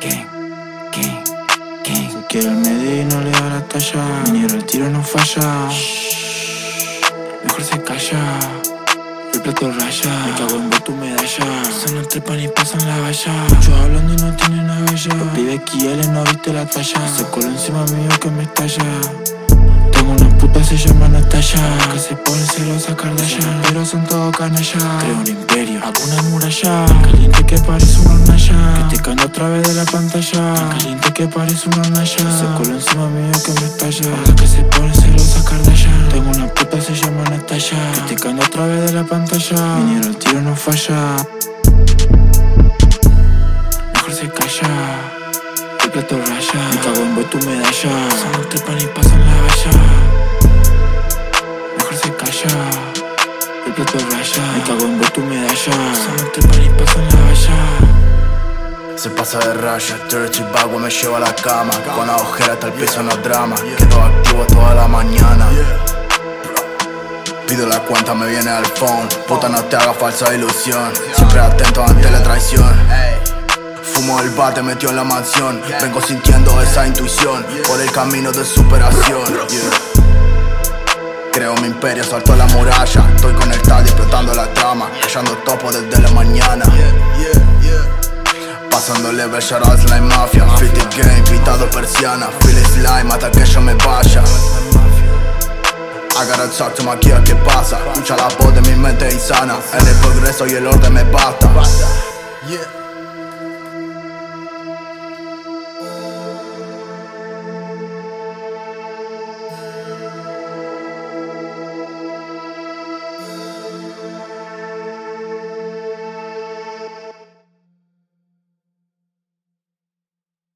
King, King, King. Si quiere el Medina, le da la talla. Minero, el tiro no falla. Mejor se calla. El plato raya. Me cago en vos tu medalla. Se no trepan y pasan la valla. Yo hablando y no tienen navalla. Los pibes quieren, no viste la talla. Se coló encima mío que me estalla. Tengo una puta se llama Natalia Que se ponen celosa Kardashian Pero son todos canallas Creo un imperio, alguna muralla que parece una te caen otra vez de la pantalla. Caliente que parece una hornalla Se coló encima mío que me estalla. Ahora que se pone celosa Kardashian. Tengo una puta, se llama Natalia. Caen otra vez de la pantalla. Minero, el tiro no falla. Mejor se calla. El plato raya. Me cago en vos tu medalla. Somos trepan y pasan la valla. Mejor se calla. El plato raya. Me cago en vos tu medalla. Somos trepan y pasan la valla se pasa de raya, dirty bagua me lleva a la cama. Con agujera hasta el piso no drama. Quedo activo toda la mañana. Pido la cuenta, me viene al phone. Puta no te haga falsa ilusión. Siempre atento ante la traición. Fumo el bate, metió en la mansión. Vengo sintiendo esa intuición Por el camino de superación. Creo mi imperio, salto la muralla. Estoy con el tal explotando la trama. Callando topo desde la mañana Pasando level, shout out slime mafia. 50 game, pintado persiana. Feel slime hasta que yo me vaya. I gotta talk to my kid, ¿qué pasa? Escucha la voz de mi mente insana. En el progreso y el orden me basta